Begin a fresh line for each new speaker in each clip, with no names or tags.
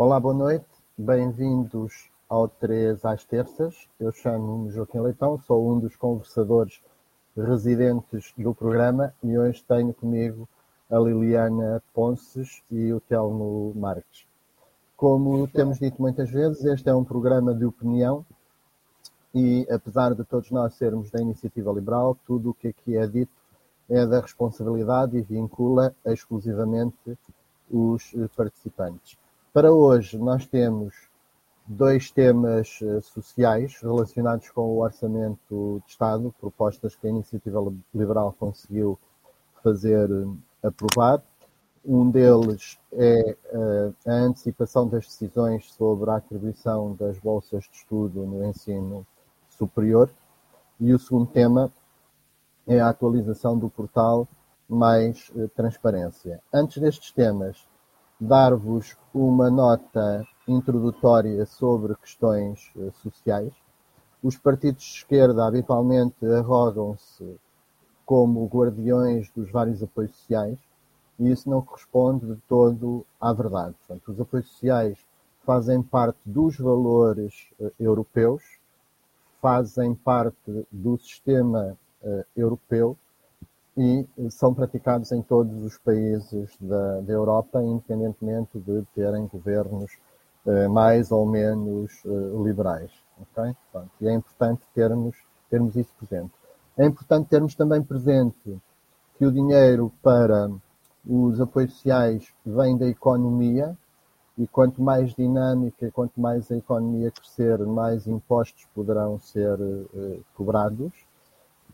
Olá, boa noite. Bem-vindos ao 3 às terças. Eu chamo-me Joaquim Leitão, sou um dos conversadores residentes do programa e hoje tenho comigo a Liliana Ponces e o Telmo Marques. Como temos dito muitas vezes, este é um programa de opinião e, apesar de todos nós sermos da iniciativa liberal, tudo o que aqui é dito é da responsabilidade e vincula exclusivamente os participantes. Para hoje, nós temos dois temas eh, sociais relacionados com o Orçamento de Estado, propostas que a Iniciativa Liberal conseguiu fazer eh, aprovar. Um deles é eh, a antecipação das decisões sobre a atribuição das bolsas de estudo no ensino superior. E o segundo tema é a atualização do portal Mais Transparência. Antes destes temas, dar-vos uma nota introdutória sobre questões eh, sociais. Os partidos de esquerda habitualmente arrogam-se como guardiões dos vários apoios sociais e isso não corresponde de todo à verdade. Portanto, os apoios sociais fazem parte dos valores uh, europeus, fazem parte do sistema uh, europeu e são praticados em todos os países da, da Europa, independentemente de terem governos uh, mais ou menos uh, liberais. Okay? Pronto, e é importante termos, termos isso presente. É importante termos também presente que o dinheiro para os apoios sociais vem da economia e quanto mais dinâmica, quanto mais a economia crescer, mais impostos poderão ser uh, cobrados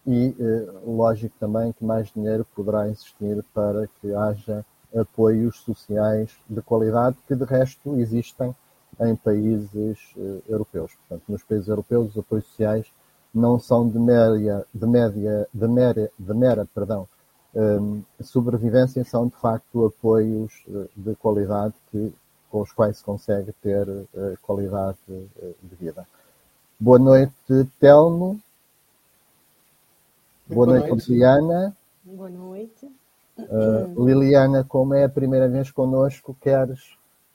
e eh, lógico também que mais dinheiro poderá existir para que haja apoios sociais de qualidade que de resto existem em países eh, europeus. Portanto, nos países europeus os apoios sociais não são de média, de média, de mera, de mera, perdão, um, sobrevivência, são de facto apoios eh, de qualidade que, com os quais se consegue ter qualidade de vida. Boa noite, Telmo. Boa, Boa noite, noite, Liliana.
Boa noite.
Uh, Liliana, como é a primeira vez connosco, queres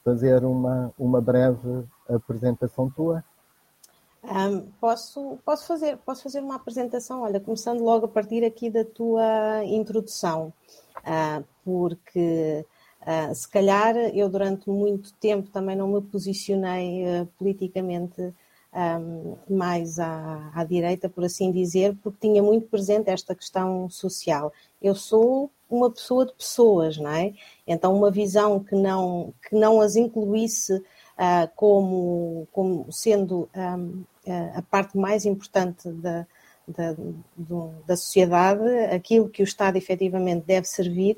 fazer uma, uma breve apresentação tua?
Um, posso, posso, fazer, posso fazer uma apresentação, olha, começando logo a partir aqui da tua introdução, uh, porque uh, se calhar eu durante muito tempo também não me posicionei politicamente mais à, à, direita, por assim dizer, porque tinha muito presente esta questão social. Eu sou uma pessoa de pessoas, não é? Então, uma visão que não, que não as incluísse uh, como, como sendo um, a parte mais importante da, da, da sociedade, aquilo que o Estado efetivamente deve servir,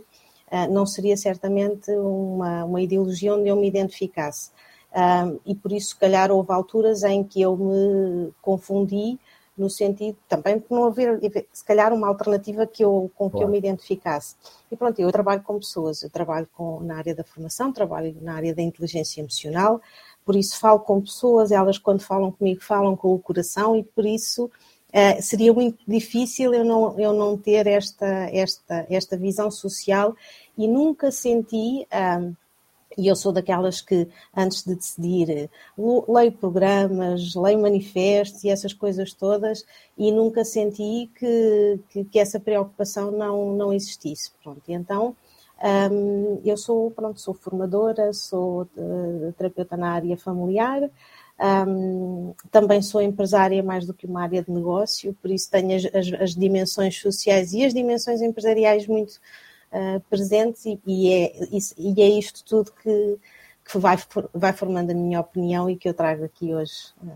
uh, não seria certamente uma, uma ideologia onde eu me identificasse. Um, e por isso, se calhar, houve alturas em que eu me confundi no sentido também de não haver, se calhar, uma alternativa que eu, com claro. que eu me identificasse. E pronto, eu trabalho com pessoas, eu trabalho com, na área da formação, trabalho na área da inteligência emocional, por isso falo com pessoas, elas quando falam comigo falam com o coração e por isso uh, seria muito difícil eu não, eu não ter esta, esta, esta visão social e nunca senti. Um, e eu sou daquelas que, antes de decidir, leio programas, leio manifestos e essas coisas todas, e nunca senti que, que, que essa preocupação não, não existisse. Pronto, então, um, eu sou, pronto, sou formadora, sou uh, terapeuta na área familiar, um, também sou empresária mais do que uma área de negócio, por isso tenho as, as, as dimensões sociais e as dimensões empresariais muito uh, presentes e, e, é, e é isto tudo que, que vai, vai formando a minha opinião e que eu trago aqui hoje, uh,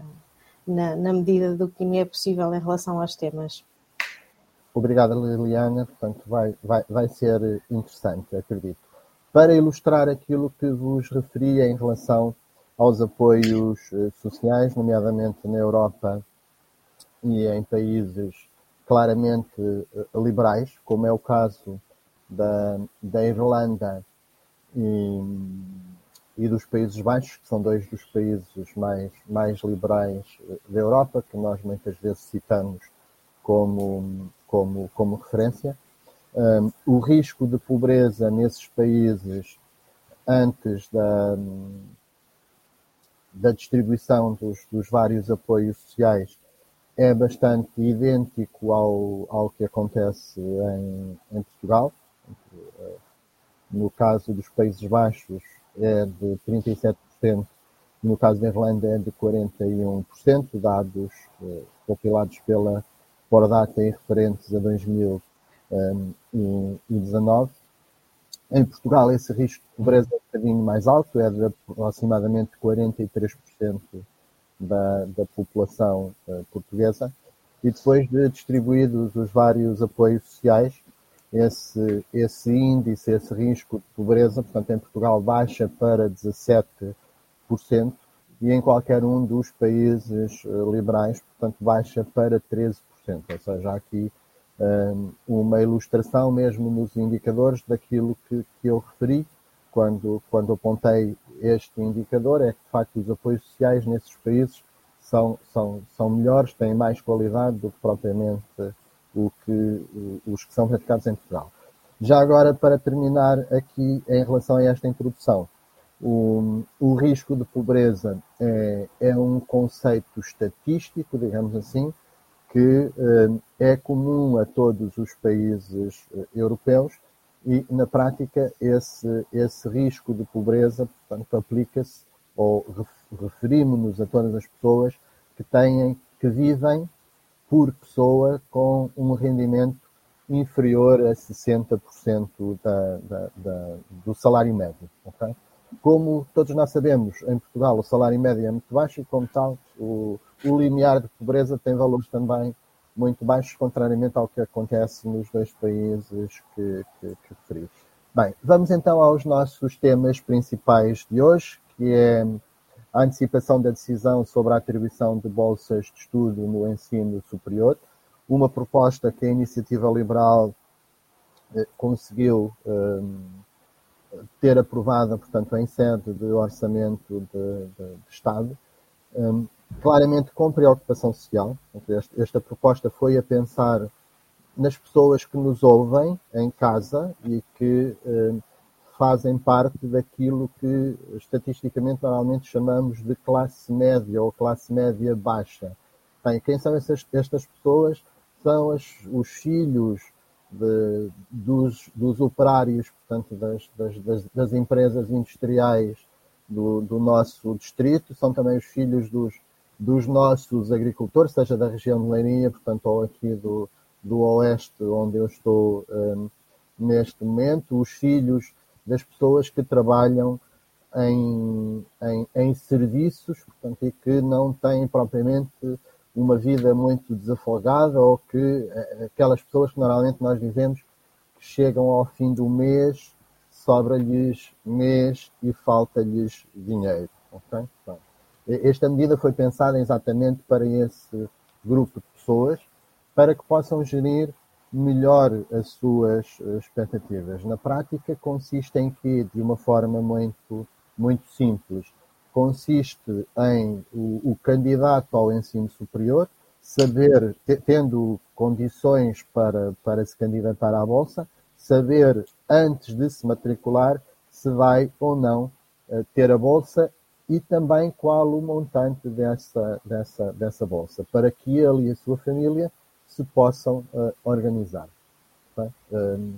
na, na medida do que me é possível em relação aos temas.
Obrigada, Liliana. Portanto, vai, vai, vai ser interessante, acredito. Para ilustrar aquilo que vos referia em relação aos apoios eh, sociais, nomeadamente na Europa e em países claramente liberais, como é o caso da, da Irlanda e, e dos Países Baixos, que são dois dos países mais, mais liberais da Europa, que nós muitas vezes citamos como, como, como referência. Um, o risco de pobreza nesses países antes da, da distribuição dos, dos, vários apoios sociais é bastante idêntico ao, ao que acontece em, em Portugal. No caso dos Países Baixos é de 37%, no caso da Irlanda é de 41%, dados eh, compilados pela Pordata e referentes a 2019. Em Portugal, esse risco de pobreza é um bocadinho mais alto, é de aproximadamente 43% da, da população portuguesa. E depois de distribuídos os vários apoios sociais, esse, esse índice, esse risco de pobreza, portanto, em Portugal baixa para 17% e em qualquer um dos países uh, liberais, portanto, baixa para 13%. Ou seja, aqui uma ilustração mesmo nos indicadores daquilo que, que eu referi quando, quando apontei este indicador, é que de facto os apoios sociais nesses países são, são, são melhores, têm mais qualidade do que propriamente o que, os que são praticados em Portugal. Já agora, para terminar aqui em relação a esta introdução, o, o risco de pobreza é, é um conceito estatístico, digamos assim, que eh, é comum a todos os países eh, europeus e, na prática, esse, esse risco de pobreza, portanto, aplica-se ou referimos-nos a todas as pessoas que têm, que vivem por pessoa com um rendimento inferior a 60% da, da, da, do salário médio. Okay? Como todos nós sabemos, em Portugal o salário médio é muito baixo e, como tal, o, o limiar de pobreza tem valores também muito baixos, contrariamente ao que acontece nos dois países que, que, que referi. Bem, vamos então aos nossos temas principais de hoje, que é a antecipação da decisão sobre a atribuição de bolsas de estudo no ensino superior, uma proposta que a Iniciativa Liberal eh, conseguiu eh, ter aprovada, portanto, em sede de orçamento de, de, de Estado, um, claramente com preocupação social. Esta proposta foi a pensar nas pessoas que nos ouvem em casa e que um, fazem parte daquilo que estatisticamente normalmente chamamos de classe média ou classe média baixa. Bem, quem são essas, estas pessoas? São as, os filhos de, dos, dos, operários, portanto, das, das, das empresas industriais do, do nosso distrito, são também os filhos dos, dos nossos agricultores, seja da região de Leiria, portanto, ou aqui do, do Oeste, onde eu estou um, neste momento, os filhos das pessoas que trabalham em, em, em, serviços, portanto, e que não têm propriamente uma vida muito desafogada ou que eh, aquelas pessoas que normalmente nós vivemos que chegam ao fim do mês sobra-lhes mês e falta-lhes dinheiro. Okay? esta medida foi pensada exatamente para esse grupo de pessoas, para que possam gerir melhor as suas expectativas. Na prática, consiste em que, de uma forma muito, muito simples, consiste em o, o candidato ao ensino superior saber, tendo condições para, para se candidatar à Bolsa, saber antes de se matricular se vai ou não eh, ter a bolsa e também qual o montante dessa, dessa, dessa bolsa, para que ele e a sua família se possam uh, organizar. Um,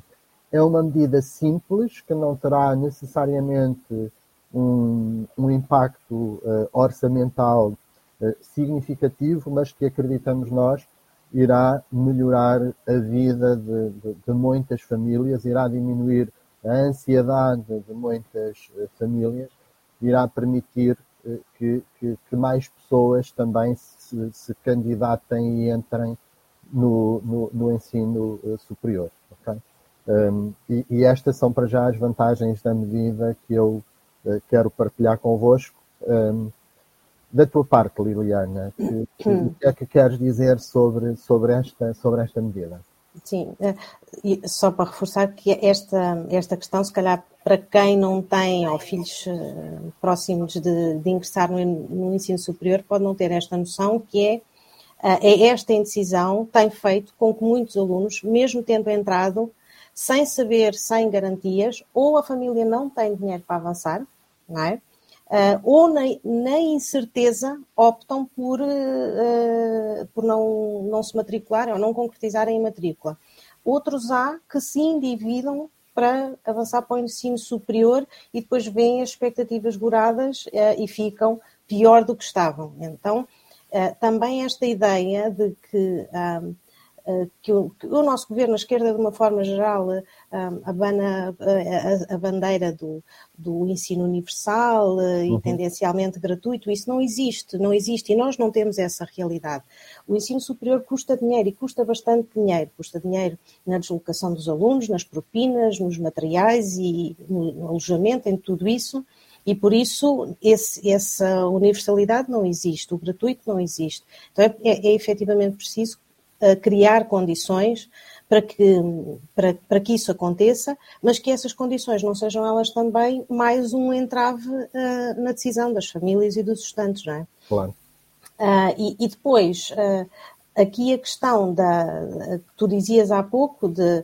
é uma medida simples que não terá necessariamente um, um impacto uh, orçamental uh, significativo, mas que acreditamos nós irá melhorar a vida de, de, de, muitas famílias, irá diminuir a ansiedade de muitas eh, famílias, irá permitir eh, que, que, que mais pessoas também se, se, candidatem e entrem no, no, no ensino eh, superior. Okay? Um, e, e, estas são para já as vantagens da medida que eu uh, quero partilhar convosco. Um, da tua parte, Liliana, que, que, o que é que queres dizer sobre, sobre, esta, sobre esta medida?
Sim, eh, e só para reforçar que esta, esta questão, se calhar para quem não tem ou filhos próximos de, de ingressar no, no, ensino superior, pode não ter esta noção, que é, é esta indecisão tem feito com que muitos alunos, mesmo tendo entrado, sem saber, sem garantias, ou a família não tem dinheiro para avançar, não é? uh, ou na, na, incerteza optam por, uh, por não, não se matricular ou não concretizarem a matrícula. Outros há que se endividam para avançar para o ensino superior e depois veem as expectativas goradas uh, e ficam pior do que estavam. Então, também esta ideia de que eh, que o, que o, nosso governo, a esquerda, de uma forma geral, eh, abana a, a, bandeira do, do, ensino universal eh, e uhum. tendencialmente gratuito, isso não existe, não existe e nós não temos essa realidade. O ensino superior custa dinheiro e custa bastante dinheiro. Custa dinheiro na deslocação dos alunos, nas propinas, nos materiais e no alojamento, em tudo isso. E por isso esse, essa universalidade não existe, o gratuito não existe. Então é, é, é efetivamente preciso criar condições para que, para, para que isso aconteça, mas que essas condições não sejam elas também mais um entrave uh, na decisão das famílias e dos estudantes, não é?
Claro.
Uh, e, e, depois, uh, aqui a questão da que tu dizias há pouco de,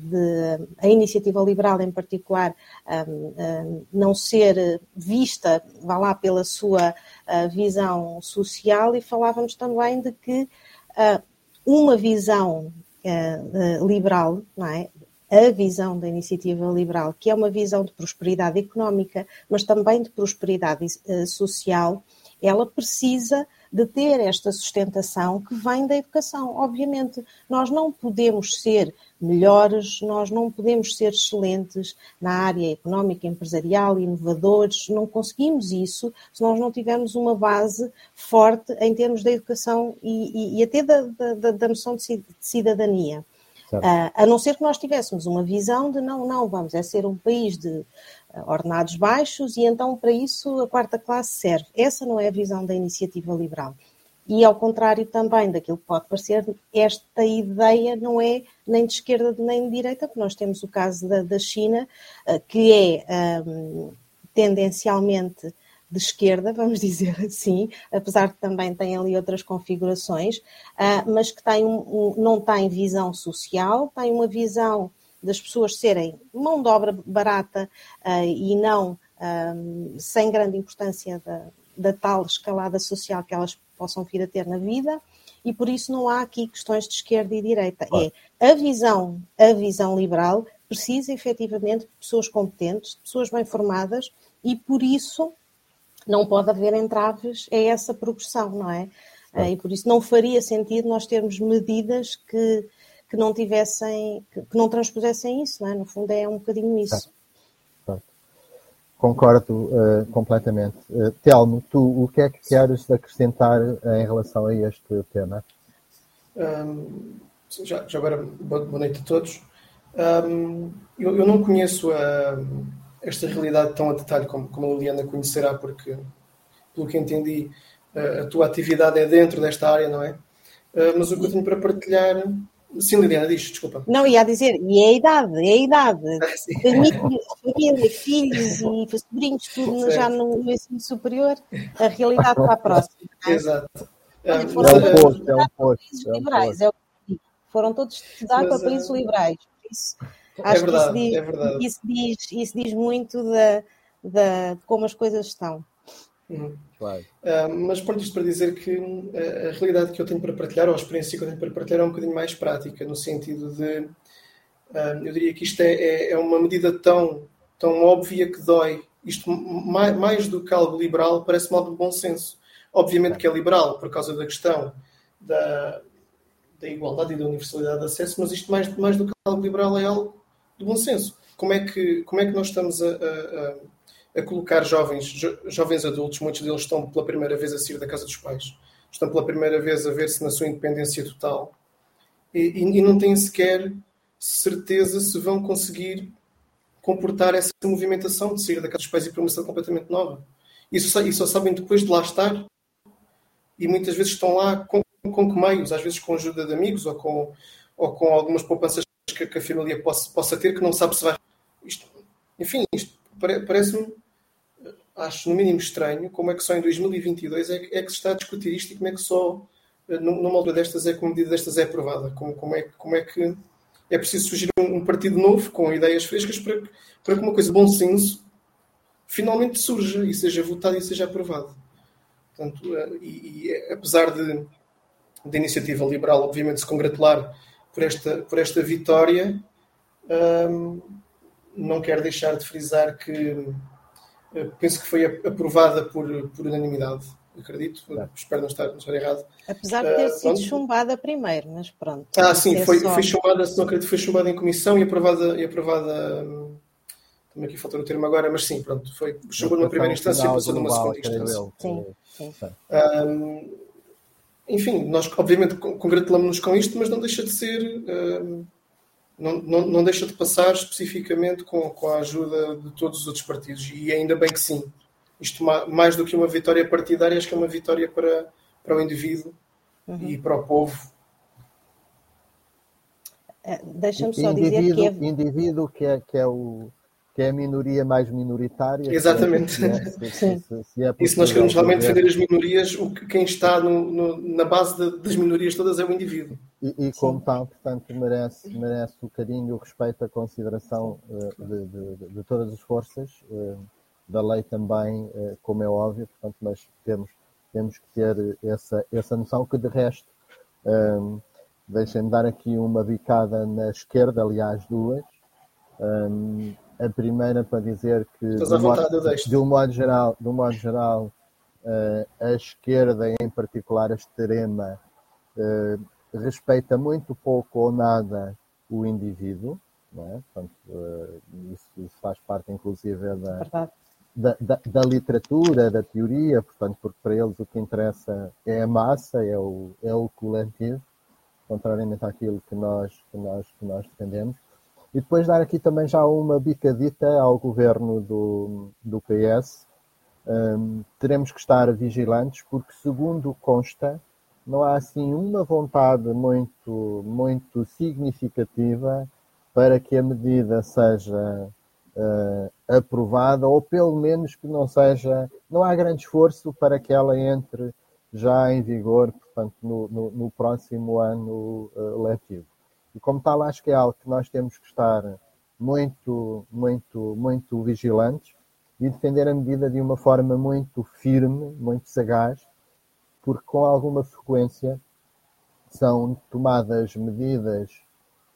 de a iniciativa liberal em particular não ser vista, vá lá, pela sua visão social e falávamos também de que uma visão eh, liberal, não é? a visão da iniciativa liberal, que é uma visão de prosperidade económica, mas também de prosperidade social, ela precisa de ter esta sustentação que vem da educação. Obviamente, nós não podemos ser melhores, nós não podemos ser excelentes na área económica, empresarial, inovadores, não conseguimos isso se nós não tivermos uma base forte em termos da educação e, e, e até da, da, da, noção de cidadania. Uh, a não ser que nós tivéssemos uma visão de não, não, vamos é ser um país de ordenados baixos e então para isso a quarta classe serve. Essa não é a visão da iniciativa liberal. E ao contrário também daquilo que pode parecer, esta ideia não é nem de esquerda nem de direita, porque nós temos o caso da, da China, ah, que é um, tendencialmente de esquerda, vamos dizer assim, apesar de também tem ali outras configurações, uh, mas que tem um, um, não tem visão social, tem uma visão das pessoas serem mão de obra barata uh, e não um, sem grande importância da, da tal escalada social que elas possam vir a ter na vida, e por isso não há aqui questões de esquerda e direita. É a visão, a visão liberal precisa efetivamente de pessoas competentes, de pessoas bem formadas, e por isso não pode haver entraves a essa progressão, não é? E por isso não faria sentido nós termos medidas que, que não tivessem, que, que não transpusessem isso, não é? No fundo é um bocadinho isso.
Concordo uh, completamente. Uh, Telmo, tu o que é que queres acrescentar em relação a este tema?
Um, já, já, agora, boa, noite a todos. Um, eu, eu, não conheço a, esta realidade tão a detalhe como, como a Liliana conhecerá, porque, pelo que entendi, a, a tua atividade é dentro desta área, não é? Uh, mas o que eu tenho para partilhar Sim, Liliana, diz, desculpa.
Não, ia dizer, e é a idade, é a idade. Ah, família, filhos e sobrinhos, tudo já no, no ensino superior, a realidade está próxima.
É? Exato.
Olha, foram é um posto, é um posto.
liberais, é o que Foram todos estudar para países uh... liberais. Isso,
é acho é verdade, que isso diz, é verdade.
Isso diz, isso diz muito da, da, de como as coisas estão.
Claro. Uh, mas pronto, isto para dizer que uh, a realidade que eu tenho para partilhar, ou a experiência que eu tenho para partilhar, é um bocadinho mais prática, no sentido de. Uh, eu diria que isto é, é, é, uma medida tão, tão óbvia que dói. Isto, mais, mais do que algo liberal, parece mal de bom senso. Obviamente que é liberal por causa da questão da, da igualdade e da universalidade de acesso, mas isto, mais, mais do que algo liberal, é algo de bom senso. Como é que, como é que nós estamos a, a a colocar jovens, jo, jovens adultos, muitos deles estão pela primeira vez a sair da casa dos pais, estão pela primeira vez a ver-se na sua independência total e, e, e, não têm sequer certeza se vão conseguir comportar essa movimentação de sair da casa dos pais e para uma cidade completamente nova. E só sabem depois de lá estar e muitas vezes estão lá com, com que meios, às vezes com ajuda de amigos ou com, ou com algumas poupanças que, que a família possa, possa ter que não sabe se vai. Isto, enfim, isto parece-me, acho no mínimo estranho, como é que só em 2022 é que, é que se está a discutir isto e como é que só eh, numa altura destas é que uma medida destas é aprovada. Como, como, é, como é que é preciso surgir um, um partido novo com ideias frescas para, para que uma coisa de bom senso finalmente surja e seja votado e seja aprovado. Portanto, e, e apesar de da iniciativa liberal, obviamente, se congratular por esta, por esta vitória, um, não quero deixar de frisar que penso que foi aprovada por, por unanimidade, acredito, espero não estar, não estar errado.
Apesar de ter uh, sido chumbada primeiro, mas pronto.
Ah, sim, foi, só... foi chumbada, se não acredito, foi chumbada em comissão e aprovada, e aprovada hum, também aqui falta o termo agora, mas sim, pronto, foi chumbou numa primeira instância e passou numa segunda instância. Sim, sim. Um, enfim, nós obviamente congratulamos-nos com isto, mas não deixa de ser, uh, não, não, não, deixa de passar especificamente com, com a ajuda de todos os outros partidos, e ainda bem que sim. Isto, mais do que uma vitória partidária, acho que é uma vitória para, para o indivíduo uhum. e para o povo.
É, Deixa-me só indivíduo, dizer que é...
Indivíduo que é, que é o que é a minoria mais minoritária.
Exatamente. Se é, se, se, se é e se nós queremos realmente defender as minorias, o que, quem está no, no, na base de, das minorias todas é o indivíduo.
E, e como tal, portanto, merece, merece o carinho, o respeito, a consideração uh, de, de, de, todas as forças, uh, da lei também, uh, como é óbvio, portanto, mas temos, temos que ter essa, essa noção que, de resto, um, deixem-me dar aqui uma bicada na esquerda, aliás, duas. Um, a primeira para dizer que,
de, vontade,
modo, de um modo geral, de um modo geral uh, a esquerda, em particular a extrema, uh, respeita muito pouco ou nada o indivíduo. Não é? Portanto, uh, isso, isso, faz parte, inclusive, da, da, da, da, literatura, da teoria, portanto, porque para eles o que interessa é a massa, é o, é o coletivo, contrariamente àquilo que nós, que nós, que nós defendemos. E depois dar aqui também já uma bicadita ao governo do, do PS. Um, teremos que estar vigilantes porque, segundo consta, não há assim uma vontade muito, muito significativa para que a medida seja uh, aprovada ou pelo menos que não seja, não há grande esforço para que ela entre já em vigor, portanto, no, no, no próximo ano uh, letivo. E como tal, acho que é algo que nós temos que estar muito, muito, muito vigilantes e defender a medida de uma forma muito firme, muito sagaz, porque com alguma frequência são tomadas medidas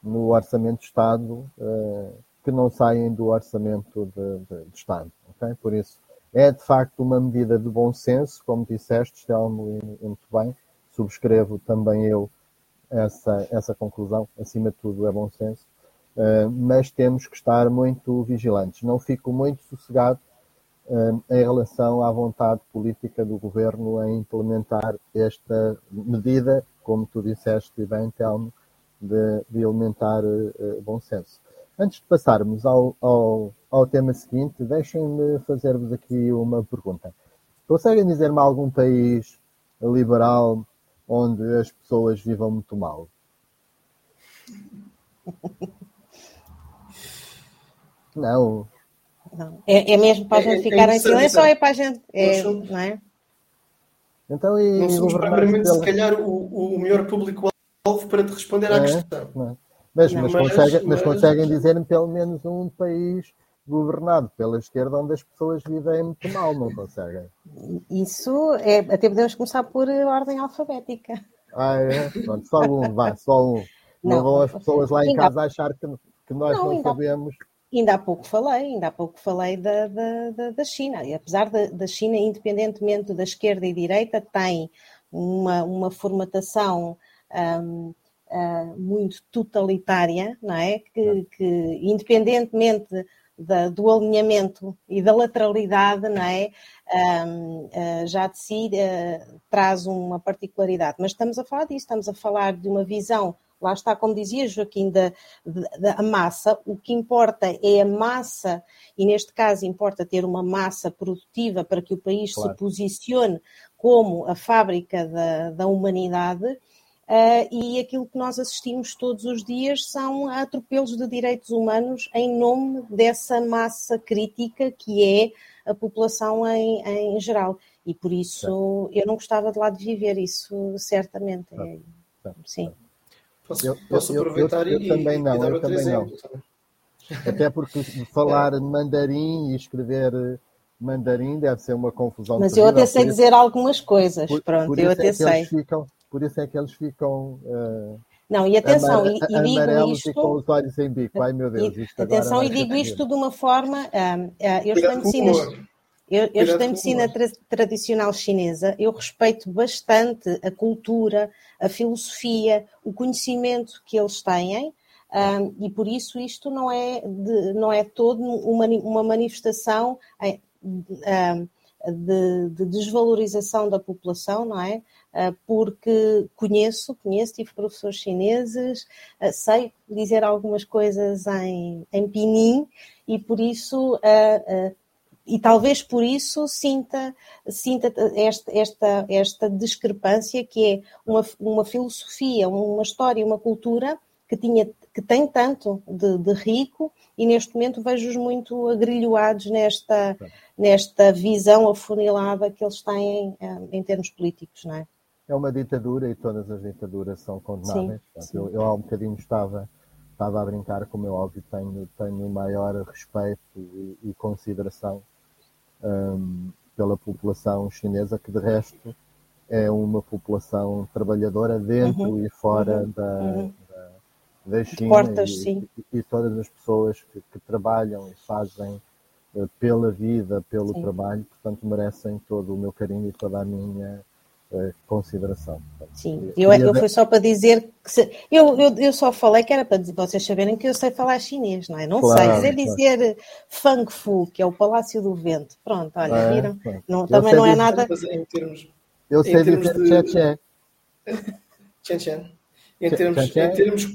no Orçamento de Estado uh, que não saem do Orçamento de, de, de, Estado. Okay? Por isso, é de facto uma medida de bom senso, como disseste, Telmo, e muito bem. Subscrevo também eu essa, essa conclusão. Acima de tudo, é bom senso. Uh, mas temos que estar muito vigilantes. Não fico muito sossegado uh, em relação à vontade política do governo em implementar esta medida, como tu disseste bem, Telmo, de, de elementar uh, bom senso. Antes de passarmos ao, ao, ao tema seguinte, deixem-me fazer-vos aqui uma pergunta. Conseguem dizer-me algum país liberal onde as pessoas vivam muito mal. Não.
Não. É, é mesmo para a gente é, ficar é em silêncio ou é para a gente. É, não é?
Então, e não somos propriamente, pela... se calhar, o, o melhor público-alvo para te responder à é, questão.
Mas, mas, mas, conseguem, mas... conseguem dizer-me pelo menos um país governado pela esquerda onde as pessoas vivem muito mal, não conseguem?
Isso é, até podemos começar por ordem alfabética.
Ah, é? Pronto, só um, vá, só um. Não, não vão as pessoas lá em casa achar que, que nós não, não sabemos.
Ainda há pouco falei, ainda há pouco falei da, da, da China. E apesar da, da China, independentemente da esquerda e direita, tem uma, uma formatação um, uh, ah, muito totalitária, não é? Que, que independentemente da, do alinhamento e da lateralidade, não é? Um, uh, ah, já de si uh, traz uma particularidade. Mas estamos a falar disso, estamos a falar de uma visão, lá está, como dizia Joaquim, da, da massa. O que importa é a massa, e neste caso importa ter uma massa produtiva para que o país claro. se posicione como a fábrica da, da humanidade Uh, e aquilo que nós assistimos todos os dias são atropelos de direitos humanos em nome dessa massa crítica que é a população em, em geral. E por isso eu não gostava de lá de viver isso, certamente. É, sim.
Posso, eu, posso aproveitar eu, eu,
e, também não, e dar eu também não. Também. Até porque falar é. mandarim e escrever mandarim deve ser uma confusão.
Mas terrível, eu até sei dizer algumas coisas, por, pronto, por eu até é sei.
Ficam, por isso é que eles ficam. Uh,
não, e atenção, e, e digo isto.
E com os olhos em bico. Ai meu Deus,
isto Atenção, e digo isto de uma forma. Uh, uh, eu estudei medicina, eu, eu estudei medicina tra tradicional chinesa, eu respeito bastante a cultura, a filosofia, o conhecimento que eles têm. Um, e por isso isto não é, de, não é todo uma, uma manifestação de, de, desvalorização da população, não é? Ah, porque conheço, conheço, tive professores chineses, ah, sei dizer algumas coisas em, em Pinim e por isso ah, e talvez por isso sinta, sinta esta, esta, esta discrepância que é uma, uma filosofia, uma história, uma cultura que, tinha, que tem tanto de, de rico e neste momento vejo-os muito agrilhoados nesta, nesta visão afunilada que eles têm em, em termos políticos, não é?
É uma ditadura e todas as ditaduras são condenáveis. Sim, sim. Eu, eu há um bocadinho estava, estava a brincar, como é óbvio, tenho, tenho maior respeito e, e consideração um, pela população chinesa, que de resto é uma população trabalhadora dentro uhum, e fora uhum, da, uhum. da, da, China
Portas,
e, e, e, todas as pessoas que, que trabalham e fazem uh, pela vida, pelo sim. trabalho, portanto merecem todo o meu carinho e toda a minha consideração.
Sim, eu, eu fui só para dizer que se, eu, eu, eu só falei que era para vocês saberem que eu sei falar chinês, não é? Não claro, sei, sei dizer Fang Fu, que é o Palácio do Vento. Pronto, olha, é, viram? Não, também não é nada.
Em termos,
eu sei em termos dizer de... Tchê
Tchê. Tchê Em termos, em termos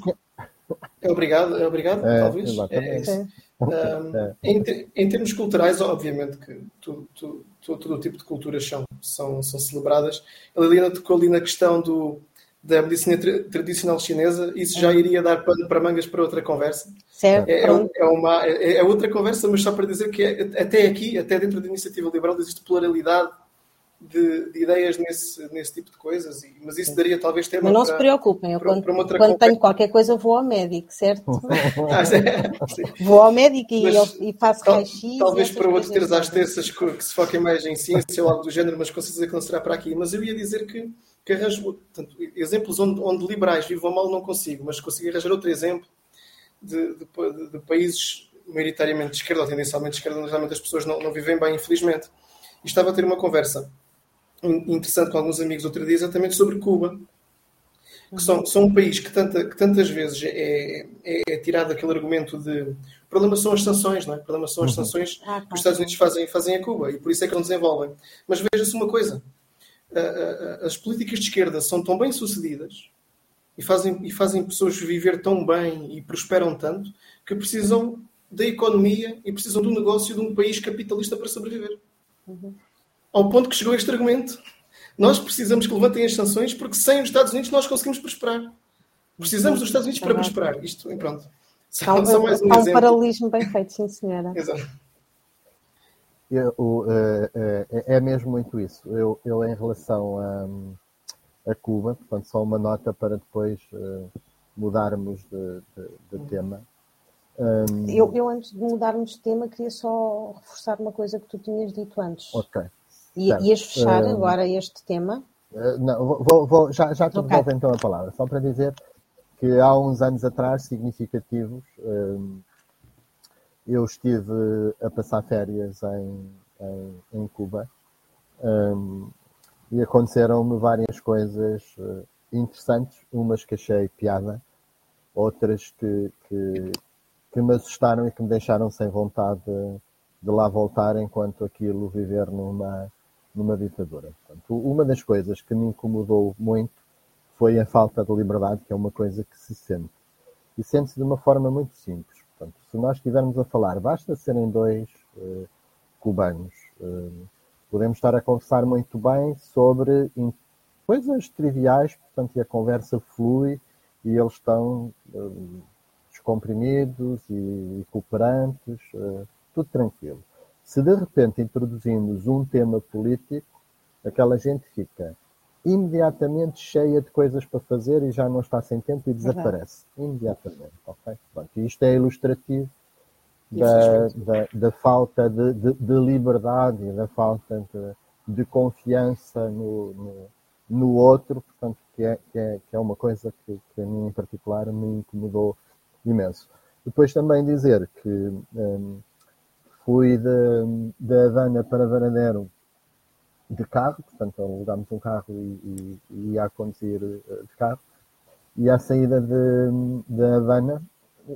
é obrigado, é obrigado, é, talvez. É, é um, é. em, em, termos culturais, obviamente que tudo, tudo, todo o tipo de culturas são, são, são celebradas. A Liliana tocou ali na questão do, da medicina tra tradicional chinesa, isso já iria dar pano para mangas para outra conversa.
Certo.
É, é, uma, é, é, outra conversa, mas só para dizer que é, até aqui, até dentro da iniciativa liberal, existe pluralidade de, de, ideias nesse, nesse tipo de coisas, mas isso daria talvez tema
Mas não para, se preocupem, eu para, quando, para quando tenho qualquer coisa vou ao médico, certo? ah, vou ao médico e, eu, e faço tal, raio-x.
Talvez para outro teres às terças que, que se foquem mais em ciência ou algo do género, mas com certeza que não será para aqui. Mas eu ia dizer que, que arranjo portanto, exemplos onde, onde liberais vivam mal não consigo, mas consigo arranjar outro exemplo de, de, de, de países maioritariamente de esquerda ou tendencialmente de esquerda, onde realmente as pessoas não, não vivem bem, infelizmente. E estava a ter uma conversa interessante com alguns amigos outro dia exatamente sobre Cuba. Que são, são um país que, tanta, que tantas vezes é, é, é, tirado aquele argumento de o problema são as sanções, não é? O problema são as uhum. sanções ah, que os Estados Unidos fazem, fazem a Cuba e por isso é que não desenvolvem. Mas veja-se uma coisa: as políticas de esquerda são tão bem sucedidas e fazem, e fazem pessoas viver tão bem e prosperam tanto que precisam da economia e precisam do negócio de um país capitalista para sobreviver. Uhum ao ponto que chegou este argumento. Nós precisamos que levantem as sanções porque sem os Estados Unidos nós conseguimos prosperar. Precisamos dos Estados Unidos para prosperar. Isto, pronto.
Só, só mais um, há um paralelismo bem feito, sim, senhora.
Exato.
Eu, uh, uh, é mesmo muito isso. Eu, eu em relação a, a, Cuba, portanto, só uma nota para depois uh, mudarmos de, de, de tema.
Um... Eu, eu, antes de mudarmos de tema, queria só reforçar uma coisa que tu tinhas dito antes.
Ok.
E, ias fechar uh, agora este tema?
Uh, não, vou, vou, já, já te okay. devolvo então a palavra. Só para dizer que há uns anos atrás, significativos, uh, eu estive a passar férias em, em, em Cuba um, e aconteceram-me várias coisas interessantes, umas que achei piada, outras que, que, que me assustaram e que me deixaram sem vontade de, de lá voltar enquanto aquilo viver numa numa ditadura. Portanto, uma das coisas que me incomodou muito foi a falta de liberdade, que é uma coisa que se sente. E sente-se de uma forma muito simples. Portanto, se nós estivermos a falar, basta serem dois uh, cubanos, uh, podemos estar a conversar muito bem sobre coisas triviais, portanto, e a conversa flui e eles estão uh, descomprimidos e, e cooperantes, tudo tranquilo. Se de repente introduzimos um tema político, aquela gente fica imediatamente cheia de coisas para fazer e já não está sem tempo e desaparece. Imediatamente. Okay? Pronto, isto é ilustrativo da, da, da, falta de, de, de, liberdade e da falta de, de confiança no, no, no, outro, portanto, que é, que é, que é uma coisa que, que a mim em particular me incomodou imenso. Depois também dizer que um, fui da Havana para Varadero de carro, portanto alugámos um carro e, e, e a conduzir eh, de carro, e à saída de, de Havana,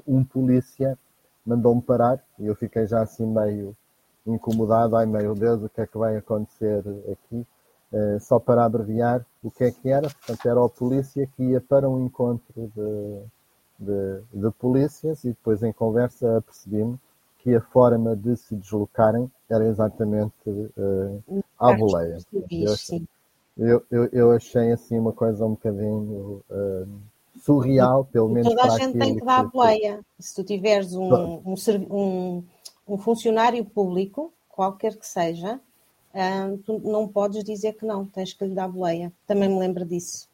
um polícia mandou-me parar e eu fiquei já assim meio incomodado, ai meu Deus, o que é que vai acontecer aqui? Uh, só para abreviar, o que é que era? Portanto, era o polícia que ia para um encontro de, de, de polícias e depois em conversa apercebi-me que a forma de se deslocarem era exatamente uh, à boleia. Eu, eu, eu, achei assim uma coisa um bocadinho uh, surreal, pelo menos
Toda a gente tem que dar a boleia. Se tu tiveres um, um, um, um, funcionário público, qualquer que seja, uh, tu não podes dizer que não, tens que lhe dar boleia. Também me lembro disso.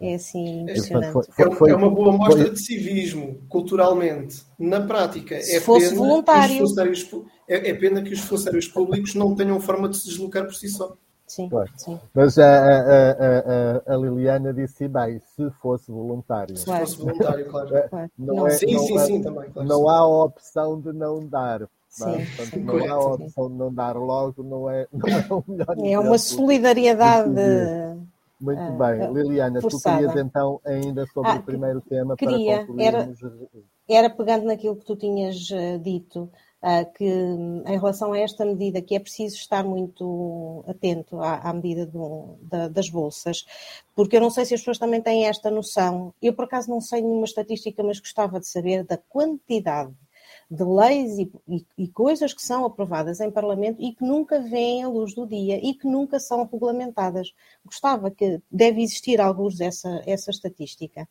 É assim impressionante. Foi,
foi, foi, é uma boa mostra de civismo, culturalmente. Na prática,
se é fosse pena voluntário.
É, é, pena que os funcionários públicos não tenham forma de se deslocar por si só.
Sim, sim.
Mas a, a, a, a, Liliana disse bem, se fosse voluntário.
Se fosse voluntário, claro. É,
não é, sim, não sim, é, sim, também. Claro, não sim. há a opção de não dar. Sim, Portanto, sim, não há a opção de não dar logo, não é, não é o melhor.
É uma solidariedade.
Muito uh, bem. Liliana, forçada. tu querias então ainda sobre ah, o primeiro tema
queria, para Era, era pegando naquilo que tu tinhas uh, dito, uh, que em relação a esta medida, que é preciso estar muito atento à, à medida do, da, das bolsas, porque eu não sei se as pessoas também têm esta noção. Eu, por acaso, não sei nenhuma estatística, mas gostava de saber da quantidade de leis e, e, e, coisas que são aprovadas em Parlamento e que nunca vêm à luz do dia e que nunca são regulamentadas. Gostava que deve existir alguns dessa essa estatística,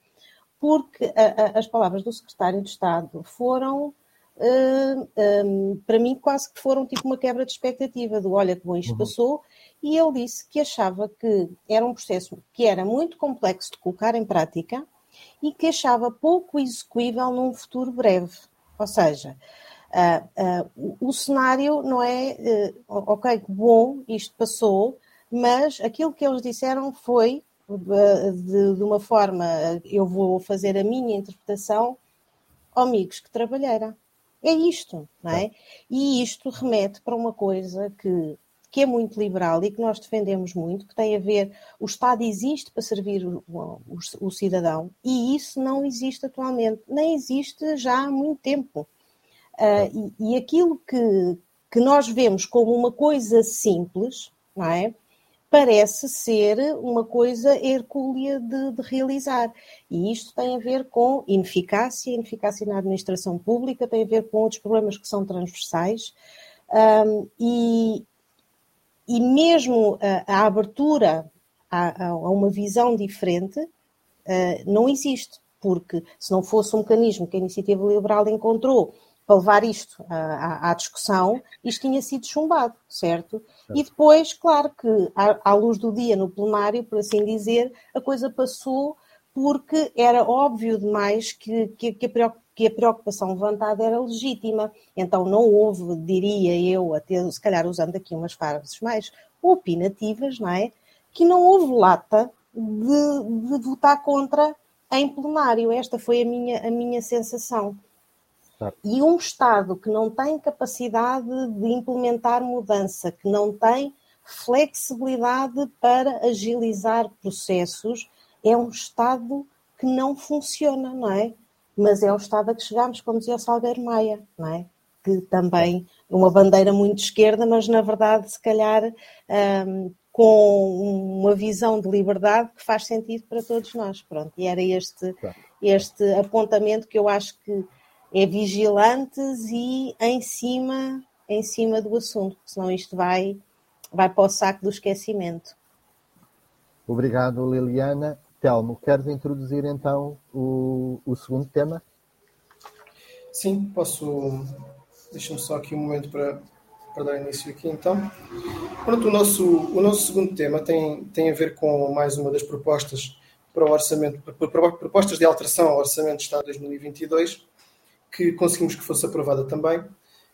porque a, a, as palavras do Secretário de Estado foram Uh, um, para mim quase que foram tipo uma quebra de expectativa do olha que bom isto uhum. passou e ele disse que achava que era um processo que era muito complexo de colocar em prática e que achava pouco execuível num futuro breve. Ou seja, uh, uh, o, cenário não é, uh, ok, bom, isto passou, mas aquilo que eles disseram foi, de, de, uma forma, eu vou fazer a minha interpretação, oh, amigos, que trabalheira. É isto, não é? E isto remete para uma coisa que, que é muito liberal e que nós defendemos muito, que tem a ver, o Estado existe para servir o, o, o cidadão e isso não existe atualmente, nem existe já há muito tempo. Uh, e, e, aquilo que, que nós vemos como uma coisa simples, não é? Parece ser uma coisa hercúlea de, de, realizar. E isto tem a ver com ineficácia, ineficácia na administração pública, tem a ver com outros problemas que são transversais. Um, e, e mesmo a, a abertura a, a, uma visão diferente uh, não existe, porque se não fosse um mecanismo que a iniciativa liberal encontrou para levar isto à, à, discussão, isto tinha sido chumbado, certo? E depois, claro que à, à, luz do dia no plenário, por assim dizer, a coisa passou porque era óbvio demais que, que, que, a, preocupação levantada era legítima. Então não houve, diria eu, até se calhar usando aqui umas frases mais opinativas, não é? Que não houve lata de, de votar contra em plenário. Esta foi a minha, a minha sensação. E um Estado que não tem capacidade de implementar mudança, que não tem flexibilidade para agilizar processos, é um Estado que não funciona, não é? Mas é o Estado a que chegamos, como dizia o Salgueiro Maia, não é? Que também uma bandeira muito esquerda, mas na verdade, se calhar, um, com uma visão de liberdade que faz sentido para todos nós. Pronto, e era este, este apontamento que eu acho que é vigilantes e em cima, em cima do assunto, senão isto vai, vai para o saco do esquecimento.
Obrigado, Liliana. Telmo, queres introduzir então o, o segundo tema?
Sim, posso. Deixa-me só aqui um momento para, para dar início aqui então. Pronto, o nosso, o nosso segundo tema tem, tem a ver com mais uma das propostas para o orçamento, propostas de alteração ao Orçamento de Estado 2022 que conseguimos que fosse aprovada também,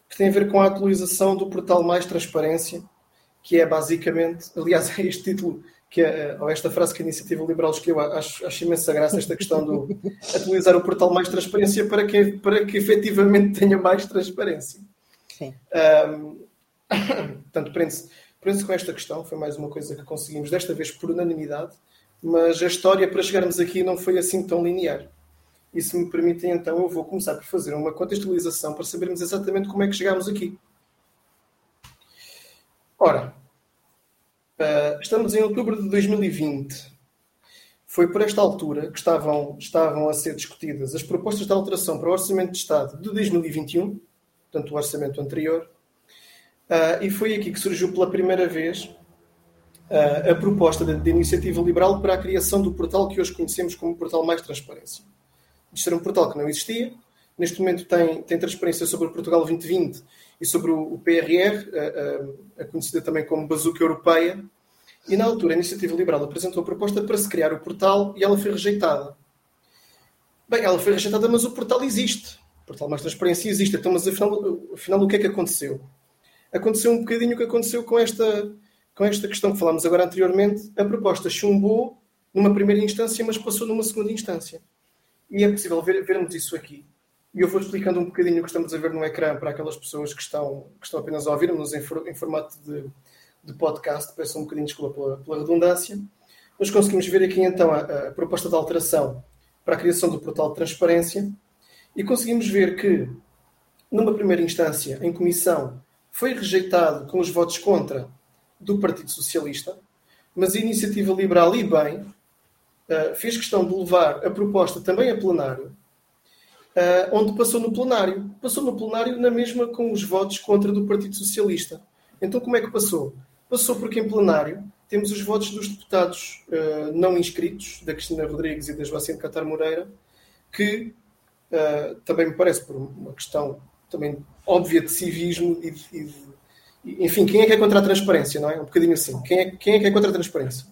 que tem a ver com a atualização do portal Mais Transparência, que é basicamente, aliás, é este título, que é, ou esta frase que a Iniciativa Liberal escolheu, acho, acho imensa graça esta questão do atualizar o portal Mais Transparência para que, para que efetivamente tenha mais transparência. Sim. Um, portanto, prende-se prende com esta questão, foi mais uma coisa que conseguimos, desta vez por unanimidade, mas a história para chegarmos aqui não foi assim tão linear. E se me permitem, então, eu vou começar por fazer uma contextualização para sabermos exatamente como é que chegámos aqui. Ora, uh, estamos em outubro de 2020. Foi por esta altura que estavam, estavam a ser discutidas as propostas de alteração para o Orçamento de Estado de 2021, portanto, o orçamento anterior, uh, e foi aqui que surgiu pela primeira vez uh, a proposta de iniciativa liberal para a criação do portal que hoje conhecemos como Portal Mais Transparência de ser um portal que não existia. Neste momento tem, tem transparência sobre Portugal 2020 e sobre o, o PRR, a, a, conhecida também como Bazuca Europeia. E na altura a Iniciativa Liberal apresentou a proposta para se criar o portal e ela foi rejeitada. Bem, ela foi rejeitada, mas o portal existe. O portal mais transparência existe. Então, mas afinal, afinal o que é que aconteceu? Aconteceu um bocadinho o que aconteceu com esta, com esta questão que falámos agora anteriormente. A proposta chumbou numa primeira instância, mas passou numa segunda instância. E é possível ver, vermos isso aqui. E eu vou explicando um bocadinho o que estamos a ver no ecrã para aquelas pessoas que estão, que estão apenas a ouvir-nos em, em, formato de, de, podcast. Peço um bocadinho de desculpa pela, pela redundância. Nós conseguimos ver aqui então a, a, proposta de alteração para a criação do portal de transparência e conseguimos ver que, numa primeira instância, em comissão, foi rejeitado com os votos contra do Partido Socialista, mas a iniciativa liberal, e bem, uh, fez questão de levar a proposta também a plenário, uh, onde passou no plenário. Passou no plenário na mesma com os votos contra do Partido Socialista. Então, como é que passou? Passou porque em plenário temos os votos dos deputados uh, não inscritos, da Cristina Rodrigues e da Joacine Catar Moreira, que também me parece por uma questão também óbvia de civismo e de, e de enfim, quem é que é contra a transparência, não é? Um bocadinho assim. Quem é, quem é que é contra a transparência?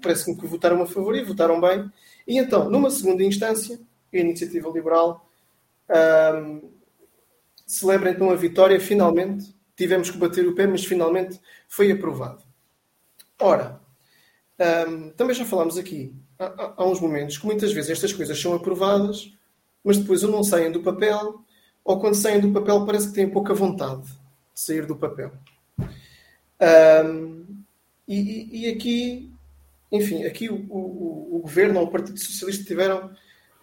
parece-me que votaram a favor e votaram bem. E então, numa segunda instância, a Iniciativa Liberal um, celebra então a vitória, finalmente. Tivemos que bater o pé, mas finalmente foi aprovado. Ora, um, também já falámos aqui há, há uns momentos que muitas vezes estas coisas são aprovadas, mas depois ou não saem do papel, ou quando saem do papel parece que têm pouca vontade de sair do papel. Um, e, e, aqui enfim, aqui o, o, o governo ou o Partido Socialista tiveram,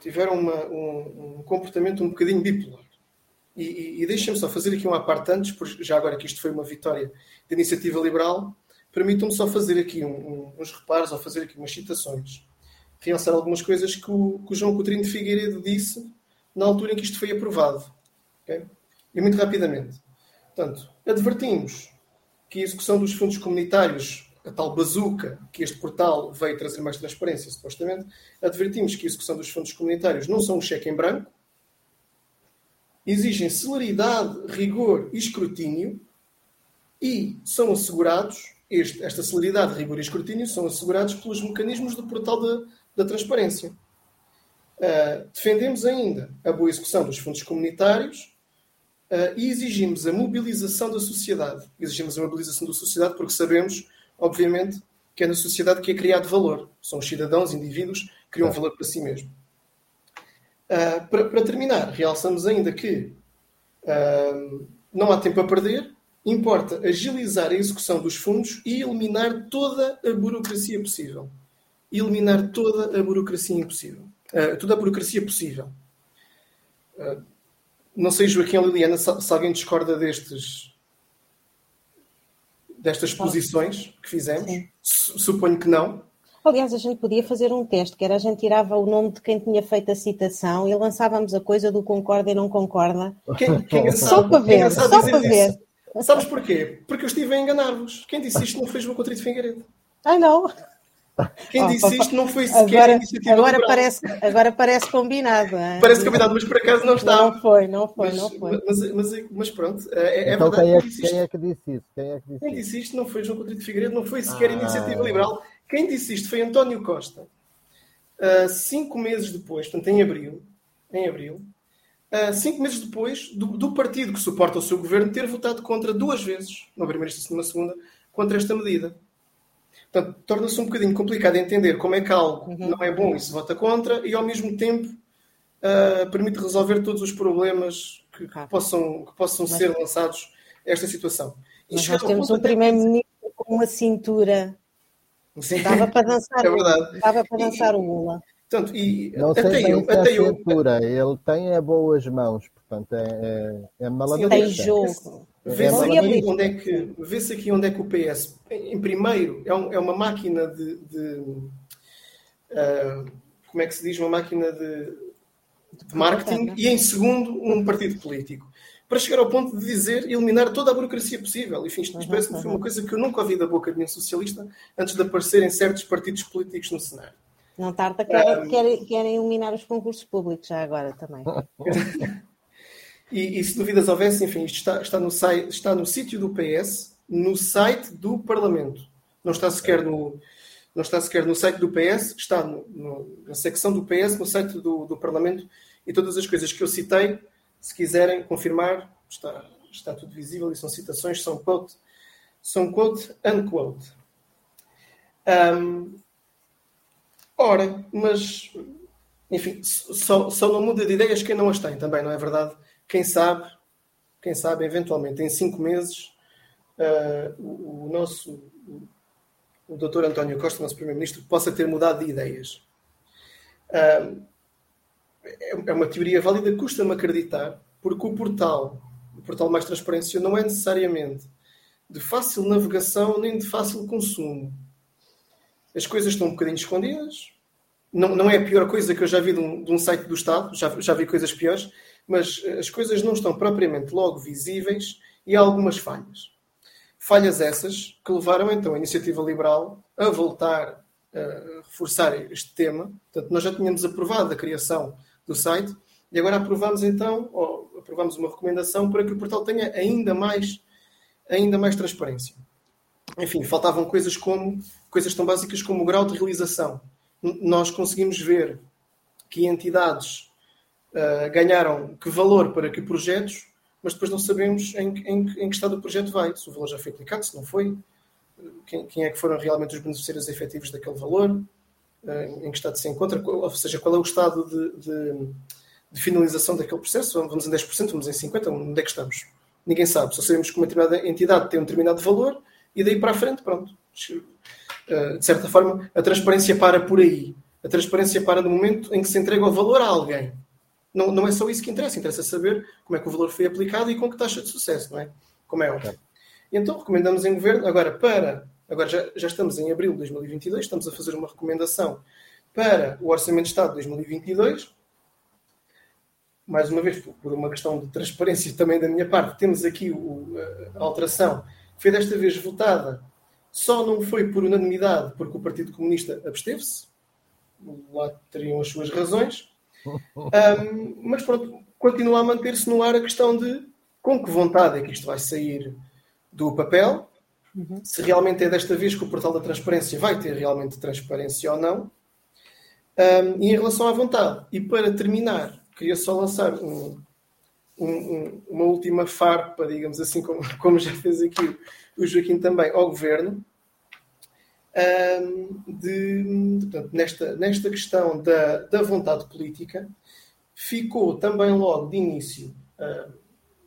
tiveram uma, um, um, comportamento um bocadinho bipolar. E, e, e deixem-me só fazer aqui uma parte antes, já agora que isto foi uma vitória da iniciativa liberal, permitam-me só fazer aqui um, uns reparos ou fazer aqui umas citações. Realçar algumas coisas que o, que o João Coutinho de Figueiredo disse na altura em que isto foi aprovado. Okay? E muito rapidamente. Portanto, advertimos que a execução dos fundos comunitários a tal bazuca que este portal veio trazer mais transparência, supostamente, advertimos que a execução dos fundos comunitários não são um cheque em branco, exigem celeridade, rigor e escrutínio e são assegurados, este, esta celeridade, rigor e escrutínio são assegurados pelos mecanismos do portal da, da transparência. Uh, defendemos ainda a boa execução dos fundos comunitários uh, e exigimos a mobilização da sociedade. Exigimos a mobilização da sociedade porque sabemos obviamente, que é na sociedade que é criado valor. São os cidadãos, indivíduos, que criam valor para si mesmo. Uh, para, para, terminar, realçamos ainda que uh, não há tempo a perder, importa agilizar a execução dos fundos e eliminar toda a burocracia possível. Eliminar toda a burocracia impossível. Uh, toda a burocracia possível. não sei, Joaquim ou Liliana, se, se alguém discorda destes, destas posições que fizemos? Suponho que não.
Aliás, a gente podia fazer um teste, que era a gente tirava o nome de quem tinha feito a citação e lançávamos a coisa do concorda e não concorda.
Quem, quem é só para ver, é só para ver. Sabes porquê? Porque eu estive a enganar-vos. Quem disse isto não João Coutinho de Figueiredo.
Ah, não?
Quem oh, disse isto não foi sequer
agora, iniciativa agora parece Agora parece combinado.
É? Parece combinado, mas por acaso não está.
Não foi, não foi, mas, não
foi. Mas, mas, mas pronto, é,
é então verdade. Quem é, quem é, que disse isso? Quem, é que disse,
quem disse isto não foi João Coutinho de Figueiredo, não foi sequer ah. iniciativa liberal. Quem disse isto foi António Costa. Uh, cinco meses depois, portanto em abril, em abril uh, cinco meses depois do, do, partido que suporta o seu governo ter votado contra duas vezes, uma primeira e uma segunda, contra esta medida. Portanto, torna-se um bocadinho complicado entender como é que algo uhum. não é bom e se vota contra e, ao mesmo tempo, uh, permite resolver todos os problemas que, que possam, que possam mas, ser lançados a esta situação.
E mas nós temos um primeiro-ministro com uma cintura. Sim. Dava para dançar, é. Dava para dançar e, o Lula.
Portanto, e não sei até eu, até eu, cintura, ele tem é boas mãos, portanto é, é, é
Tem jogo.
Vê-se aqui, onde é que, vê aqui onde é que o PS, em primeiro, é, um, é uma máquina de. de uh, como é que se diz? Uma máquina de, de marketing e, em segundo, um partido político. Para chegar ao ponto de dizer eliminar toda a burocracia possível. Enfim, isto parece-me foi uma coisa que eu nunca ouvi da boca de nenhum socialista antes de aparecerem certos partidos políticos no cenário.
Não tarda, querem, um, querem, querem eliminar os concursos públicos já agora também.
E, e, se dúvidas houvesse, enfim, isto está, está, no, está no sítio do PS, no site do Parlamento. Não está sequer no, não está sequer no site do PS, está no, no, na secção do PS, no site do, do, Parlamento, e todas as coisas que eu citei, se quiserem confirmar, está, está tudo visível e são citações, são quote, são quote, unquote. Um, ora, mas, enfim, só, só não muda de ideias quem não as tem também, não é verdade? Quem sabe, quem sabe, eventualmente, em cinco meses, uh, o, o, nosso, o, doutor António Costa, nosso primeiro-ministro, possa ter mudado de ideias. Uh, é uma teoria válida, custa-me acreditar, porque o portal, o portal Mais Transparência, não é necessariamente de fácil navegação nem de fácil consumo. As coisas estão um bocadinho escondidas. Não, não é a pior coisa que eu já vi de um, de um site do Estado, já, já vi coisas piores, mas as coisas não estão propriamente logo visíveis e há algumas falhas. Falhas essas que levaram então a iniciativa liberal a voltar a reforçar este tema. Portanto, nós já tínhamos aprovado a criação do site e agora aprovamos então, ou aprovamos uma recomendação para que o portal tenha ainda mais, ainda mais transparência. Enfim, faltavam coisas como coisas tão básicas como o grau de realização. Nós conseguimos ver que entidades uh, ganharam que valor para que projetos, mas depois não sabemos em, em, em, que estado o projeto vai, se o valor já foi aplicado, se não foi, quem, quem é que foram realmente os beneficiários efetivos daquele valor, uh, em que estado se encontra, ou seja, qual é o estado de, de, de, finalização daquele processo, vamos em 10%, vamos em 50%, onde é que estamos? Ninguém sabe, só sabemos que uma determinada entidade tem um determinado valor e daí para a frente, pronto. Uh, de certa forma, a transparência para por aí. A transparência para no momento em que se entrega o valor a alguém não, não é só isso que interessa, interessa saber como é que o valor foi aplicado e com que taxa de sucesso, não é? Como é óbvio. Então recomendamos em governo, agora para, agora já, já estamos em abril de 2022, estamos a fazer uma recomendação para o Orçamento de Estado de 2022. Mais uma vez, por uma questão de transparência também da minha parte, temos aqui o, a alteração que foi desta vez votada, só não foi por unanimidade, porque o Partido Comunista absteve-se. Lá teriam as suas razões. Um, mas pronto, continua a manter-se no ar a questão de com que vontade é que isto vai sair do papel, uhum. se realmente é desta vez que o portal da transparência vai ter realmente transparência ou não. Um, e em relação à vontade, e para terminar, queria só lançar um, um, uma última farpa, digamos assim, como, como já fez aqui o Joaquim também, ao governo, de, portanto, nesta, nesta questão da, da vontade política, ficou também logo de início uh,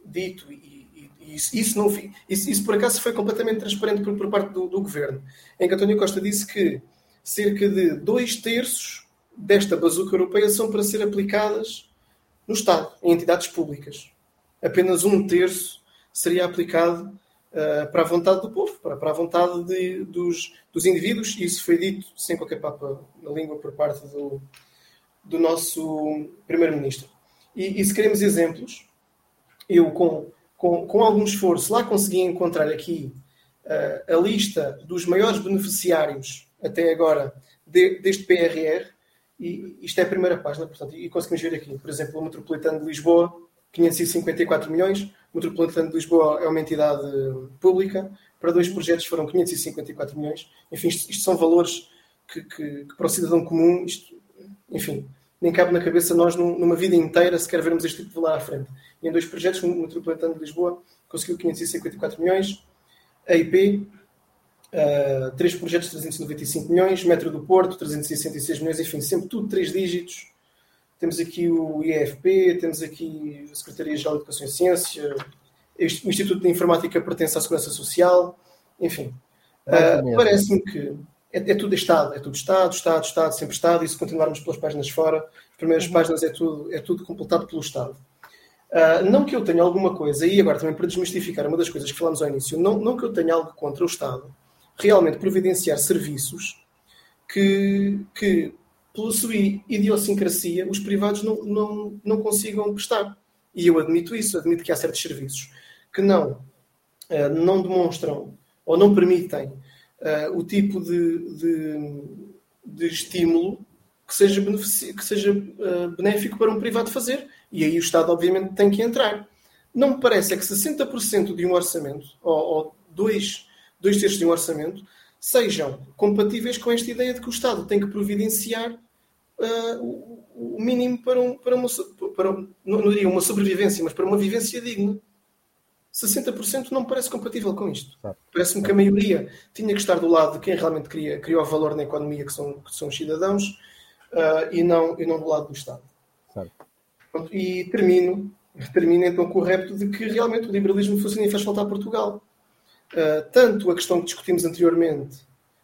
dito, e, e, e isso, isso, não, isso, isso, por acaso foi completamente transparente por, por parte do, do, governo, em que António Costa disse que cerca de dois terços desta bazuca europeia são para ser aplicadas no Estado, em entidades públicas. Apenas um terço seria aplicado uh, para a vontade do povo, para, para a vontade de, dos, dos indivíduos, e isso foi dito sem qualquer papa na língua por parte do, do nosso Primeiro-Ministro. E, e, se queremos exemplos, eu, com, com, com algum esforço, lá consegui encontrar aqui uh, a lista dos maiores beneficiários até agora de, deste PRR, e isto é a primeira página, portanto, e conseguimos ver aqui, por exemplo, o Metropolitano de Lisboa, 554 milhões, Metropolitano de Lisboa é uma entidade pública, para dois projetos foram 554 milhões. Enfim, isto, isto são valores que, que, que, para o cidadão comum, isto, enfim, nem cabe na cabeça nós, numa vida inteira, sequer vermos este tipo de valor à frente. E em dois projetos, o Metropolitano de Lisboa conseguiu 554 milhões, a IP, uh, três projetos, 395 milhões, Metro do Porto, 366 milhões, enfim, sempre tudo três dígitos. Temos aqui o IEFP, temos aqui a Secretaria-Geral de Educação e Ciência, o Instituto de Informática pertence à Segurança Social, enfim. Uh, Parece-me que é, é, tudo Estado, é tudo Estado, Estado, Estado, sempre Estado, e se continuarmos pelas páginas fora, as primeiras uhum. páginas é tudo, é tudo completado pelo Estado. Uh, não que eu tenha alguma coisa, e agora também para desmistificar uma das coisas que falámos ao início, não, não que eu tenha algo contra o Estado realmente providenciar serviços que, que pela sua idiosincrasia, os privados não, não, não consigam prestar. E eu admito isso, admito que há certos serviços que não, uh, não demonstram ou não permitem uh, o tipo de, de, de, estímulo que seja, que seja uh, benéfico para um privado fazer. E aí o Estado, obviamente, tem que entrar. Não me parece é que 60% de um orçamento, ou, ou dois, dois terços de um orçamento, sejam compatíveis com esta ideia de que o Estado tem que providenciar uh, o, o, mínimo para, um, para, uma, para não, não diria uma sobrevivência, mas para uma vivência digna. 60% não me parece compatível com isto. Parece-me que a maioria tinha que estar do lado de quem realmente cria, criou valor na economia, que são, que são os cidadãos, uh, e, não, e não do lado do Estado. Pronto, e termino, termino então com o repto de que realmente o liberalismo funciona e faz falta a Portugal. Uh, tanto a questão que discutimos anteriormente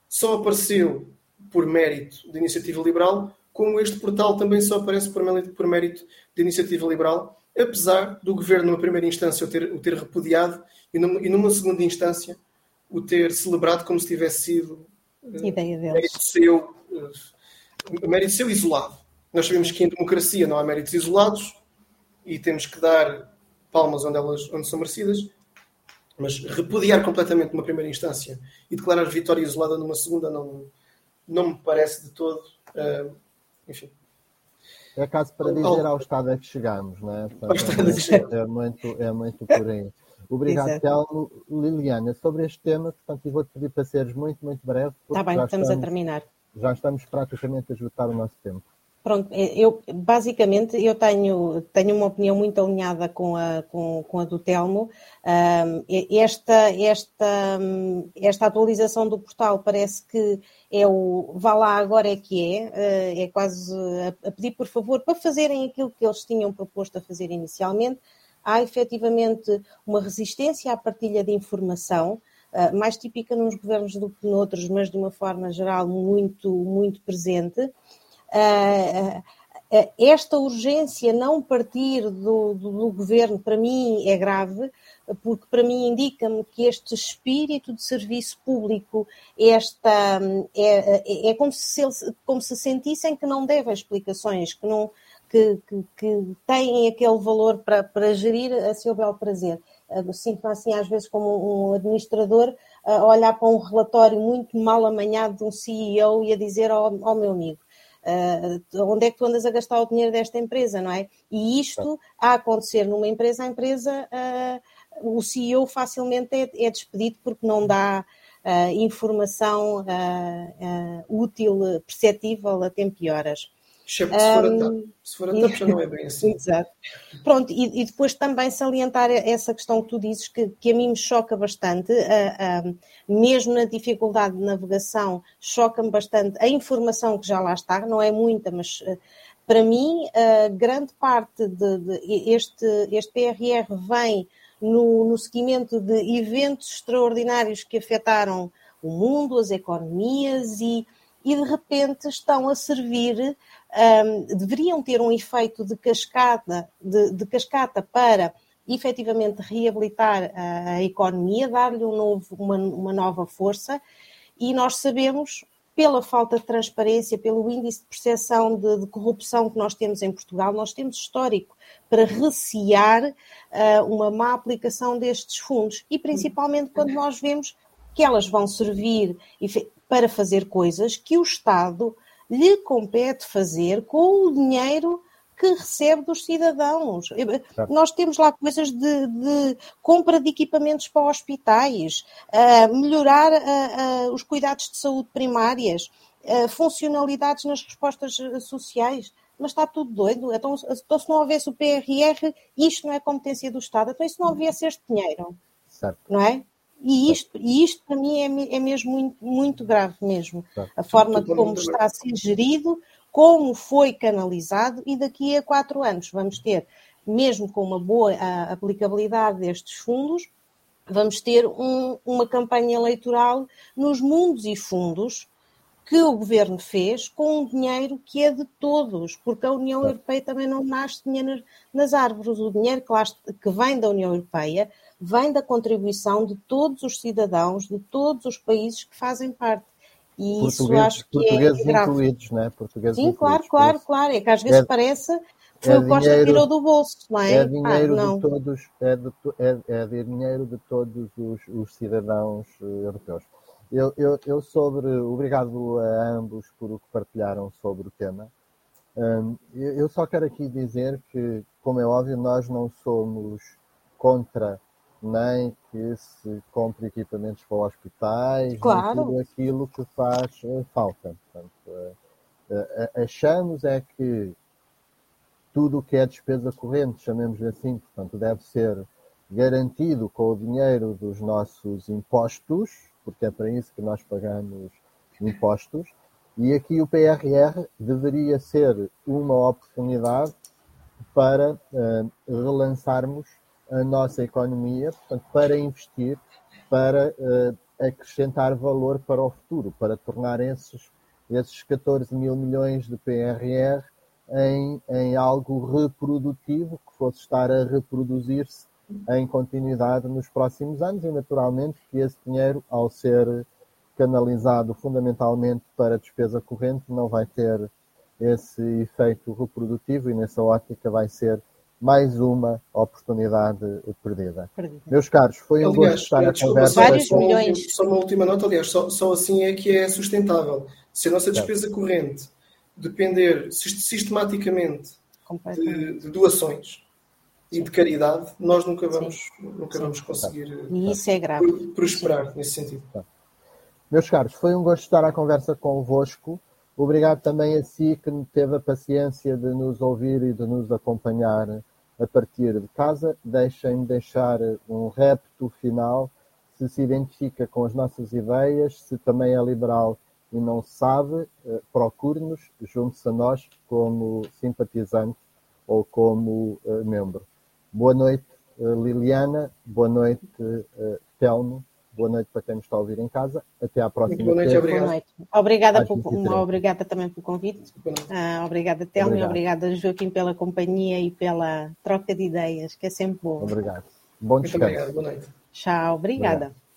só apareceu por mérito da iniciativa liberal, como este portal também só aparece por mérito, por mérito da iniciativa liberal apesar do governo, numa primeira instância, o ter, o ter repudiado e numa, e numa, segunda instância, o ter celebrado como se tivesse sido
uh, Ideia
mérito seu, uh, mérito seu isolado. Nós sabemos que em democracia não há méritos isolados e temos que dar palmas onde elas onde são merecidas, mas repudiar completamente numa primeira instância e declarar vitória isolada numa segunda não, não me parece de todo. Uh, enfim,
é caso para dizer ao estado a que chegamos, não é? Portanto, é, é, muito, é muito por aí. Obrigado, Telmo. Liliana, sobre este tema, portanto, eu vou-te pedir para seres muito, muito breve.
Está bem, estamos, estamos, a terminar.
Já estamos praticamente a esgotar o nosso tempo.
Pronto, é, eu basicamente eu tenho, tenho uma opinião muito alinhada com a, com, com a do Telmo. Um, esta, esta, esta atualização do portal parece que é o vá lá agora é que é, uh, é quase a, a, pedir por favor para fazerem aquilo que eles tinham proposto a fazer inicialmente. Há efetivamente uma resistência à partilha de informação, uh, mais típica nos governos do que noutros, mas de uma forma geral muito, muito presente. Uh, esta urgência não partir do, do, do, governo, para mim, é grave, porque para mim indica-me que este espírito de serviço público, esta, é, é, como, se, como se sentissem que não devem explicações, que, não, que, que, que têm aquele valor para, para gerir a seu bel prazer. Sinto-me assim, às vezes, como um administrador, a olhar para um relatório muito mal amanhado de um CEO e a dizer ao, ao meu amigo Uh, onde é que tu andas a gastar o dinheiro desta empresa, não é? E isto a acontecer numa empresa, a empresa, uh, o CEO facilmente é, é, despedido porque não dá uh, informação útil, perceptível a tempo e horas.
Excepto se for, a se for a TAP já não é bem assim.
Exato. Pronto, e, e, depois também salientar essa questão que tu dizes, que, que a mim me choca bastante, uh, uh, mesmo na dificuldade de navegação, choca-me bastante a informação que já lá está, não é muita, mas uh, para mim, grande parte de, de, este, este PRR vem no, no seguimento de eventos extraordinários que afetaram o mundo, as economias e, e de repente estão a servir um, deveriam ter um efeito de cascata, de, de cascata para efetivamente reabilitar a, a economia, dar-lhe um novo, uma, uma nova força, e nós sabemos, pela falta de transparência, pelo índice de percepção de, de, corrupção que nós temos em Portugal, nós temos histórico para recear uh, uma má aplicação destes fundos. E principalmente quando nós vemos que elas vão servir para fazer coisas que o Estado lhe compete fazer com o dinheiro que recebe dos cidadãos. Certo. Nós temos lá coisas de, de, compra de equipamentos para hospitais, uh, melhorar uh, uh, os cuidados de saúde primárias, funcionalidades nas respostas sociais. mas está tudo doido. Então, então, se não houvesse o PRR, isto não é competência do Estado. Então, e se não houvesse este dinheiro? Certo. Não é? E isto, e isto para mim é, é mesmo muito, muito grave mesmo. Certo. A forma como está a ser gerido, como foi canalizado e daqui a quatro anos vamos ter, mesmo com uma boa aplicabilidade destes fundos, vamos ter um, uma campanha eleitoral nos mundos e fundos que o governo fez com um dinheiro que é de todos, porque a União Europeia também não nasce dinheiro nas árvores. O dinheiro que, lá, que vem da União Europeia vem da contribuição de todos os cidadãos de todos os países que fazem parte.
E isso acho que é portugueses é grave. incluídos, não é?
Portugueses Sim, claro, claro, claro. É que às vezes é, parece que foi é o Costa que tirou do bolso, não é?
É dinheiro ah, de todos, é, de, é, é dinheiro de todos os, os cidadãos eh, europeus. Eu, eu, eu, sobre, obrigado a ambos por o que partilharam sobre o tema. Um, eu só quero aqui dizer que, como é óbvio, nós não somos contra nem que se compre equipamentos para hospitais, claro. tudo aquilo que faz uh, falta. Portanto, uh, uh, achamos é que tudo o que é despesa corrente, chamemos-lhe assim, portanto, deve ser garantido com o dinheiro dos nossos impostos, porque é para isso que nós pagamos impostos, e aqui o PRR deveria ser uma oportunidade para relançarmos a nossa economia, portanto, para investir, para uh, acrescentar valor para o futuro, para tornar esses, esses 14 mil milhões de PRR em, em algo reprodutivo, que fosse estar a reproduzir-se em continuidade nos próximos anos e, naturalmente, que esse dinheiro, ao ser canalizado fundamentalmente para despesa corrente, não vai ter esse efeito reprodutivo e, nessa ótica, vai ser mais uma oportunidade perdida. perdida. Meus caros, foi um aliás, gosto estar a conversa.
Vários só, milhões. Só uma última nota, aliás, só, só assim é que é sustentável. Se a nossa despesa corrente depender sistematicamente de, de, doações e de caridade, nós nunca vamos, nunca vamos conseguir
e isso é grave.
prosperar nesse sentido.
Meus caros, foi um gosto estar à conversa convosco. Obrigado também a si que teve a paciência de nos ouvir e de nos acompanhar a partir de casa. Deixem-me deixar um repto final. Se se identifica com as nossas ideias, se também é liberal e não sabe, eh, procure-nos, junte-se a nós como simpatizante ou como uh, membro. Boa noite, uh, Liliana. Boa noite, Telmo. Boa noite para quem nos está a ouvir em casa. Até à próxima.
Boa noite, obrigado. Boa noite. Obrigada, por, uma, obrigada também pelo convite. Uh, obrigada, Telmo, e obrigada, Joaquim, pela companhia e pela troca de ideias, que é sempre bom.
Obrigado. Bom descanso. Muito obrigado.
Boa noite.
Tchau, obrigada. Obrigado.